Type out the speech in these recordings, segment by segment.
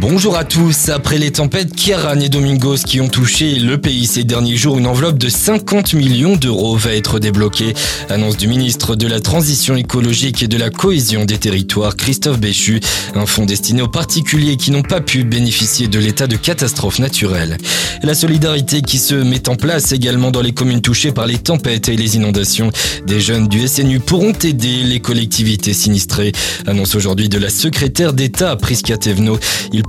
Bonjour à tous. Après les tempêtes Kieran et Domingos qui ont touché le pays ces derniers jours, une enveloppe de 50 millions d'euros va être débloquée. Annonce du ministre de la Transition écologique et de la cohésion des territoires, Christophe Béchu. Un fonds destiné aux particuliers qui n'ont pas pu bénéficier de l'état de catastrophe naturelle. La solidarité qui se met en place également dans les communes touchées par les tempêtes et les inondations. Des jeunes du SNU pourront aider les collectivités sinistrées. Annonce aujourd'hui de la secrétaire d'État, Prisca Tevno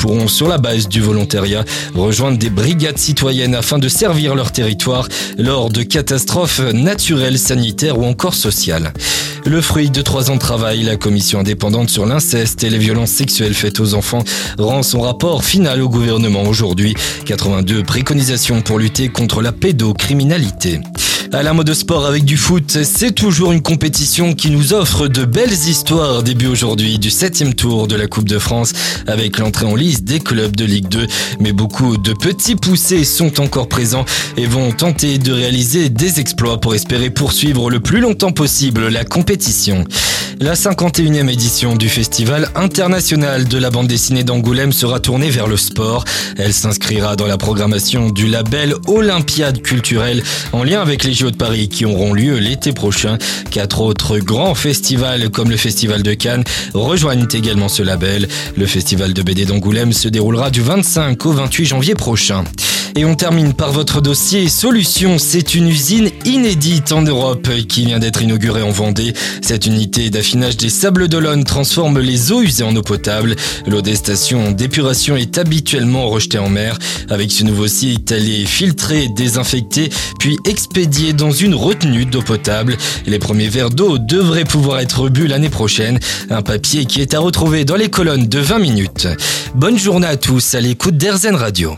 pourront, sur la base du volontariat, rejoindre des brigades citoyennes afin de servir leur territoire lors de catastrophes naturelles, sanitaires ou encore sociales. Le fruit de trois ans de travail, la commission indépendante sur l'inceste et les violences sexuelles faites aux enfants rend son rapport final au gouvernement aujourd'hui. 82 préconisations pour lutter contre la pédocriminalité. À la mode sport avec du foot, c'est toujours une compétition qui nous offre de belles histoires. Début aujourd'hui du septième tour de la Coupe de France avec l'entrée en liste des clubs de Ligue 2. Mais beaucoup de petits poussés sont encore présents et vont tenter de réaliser des exploits pour espérer poursuivre le plus longtemps possible la compétition. La 51e édition du Festival international de la bande dessinée d'Angoulême sera tournée vers le sport. Elle s'inscrira dans la programmation du label Olympiade culturelle en lien avec les de Paris qui auront lieu l'été prochain. Quatre autres grands festivals comme le Festival de Cannes rejoignent également ce label. Le Festival de BD d'Angoulême se déroulera du 25 au 28 janvier prochain. Et on termine par votre dossier Solution. C'est une usine inédite en Europe qui vient d'être inaugurée en Vendée. Cette unité d'affinage des sables d'Olonne transforme les eaux usées en eau potable. L'eau des stations d'épuration est habituellement rejetée en mer. Avec ce nouveau site, elle est filtrée, désinfectée, puis expédiée dans une retenue d'eau potable. Les premiers verres d'eau devraient pouvoir être bu l'année prochaine. Un papier qui est à retrouver dans les colonnes de 20 minutes. Bonne journée à tous à l'écoute d'Airzen Radio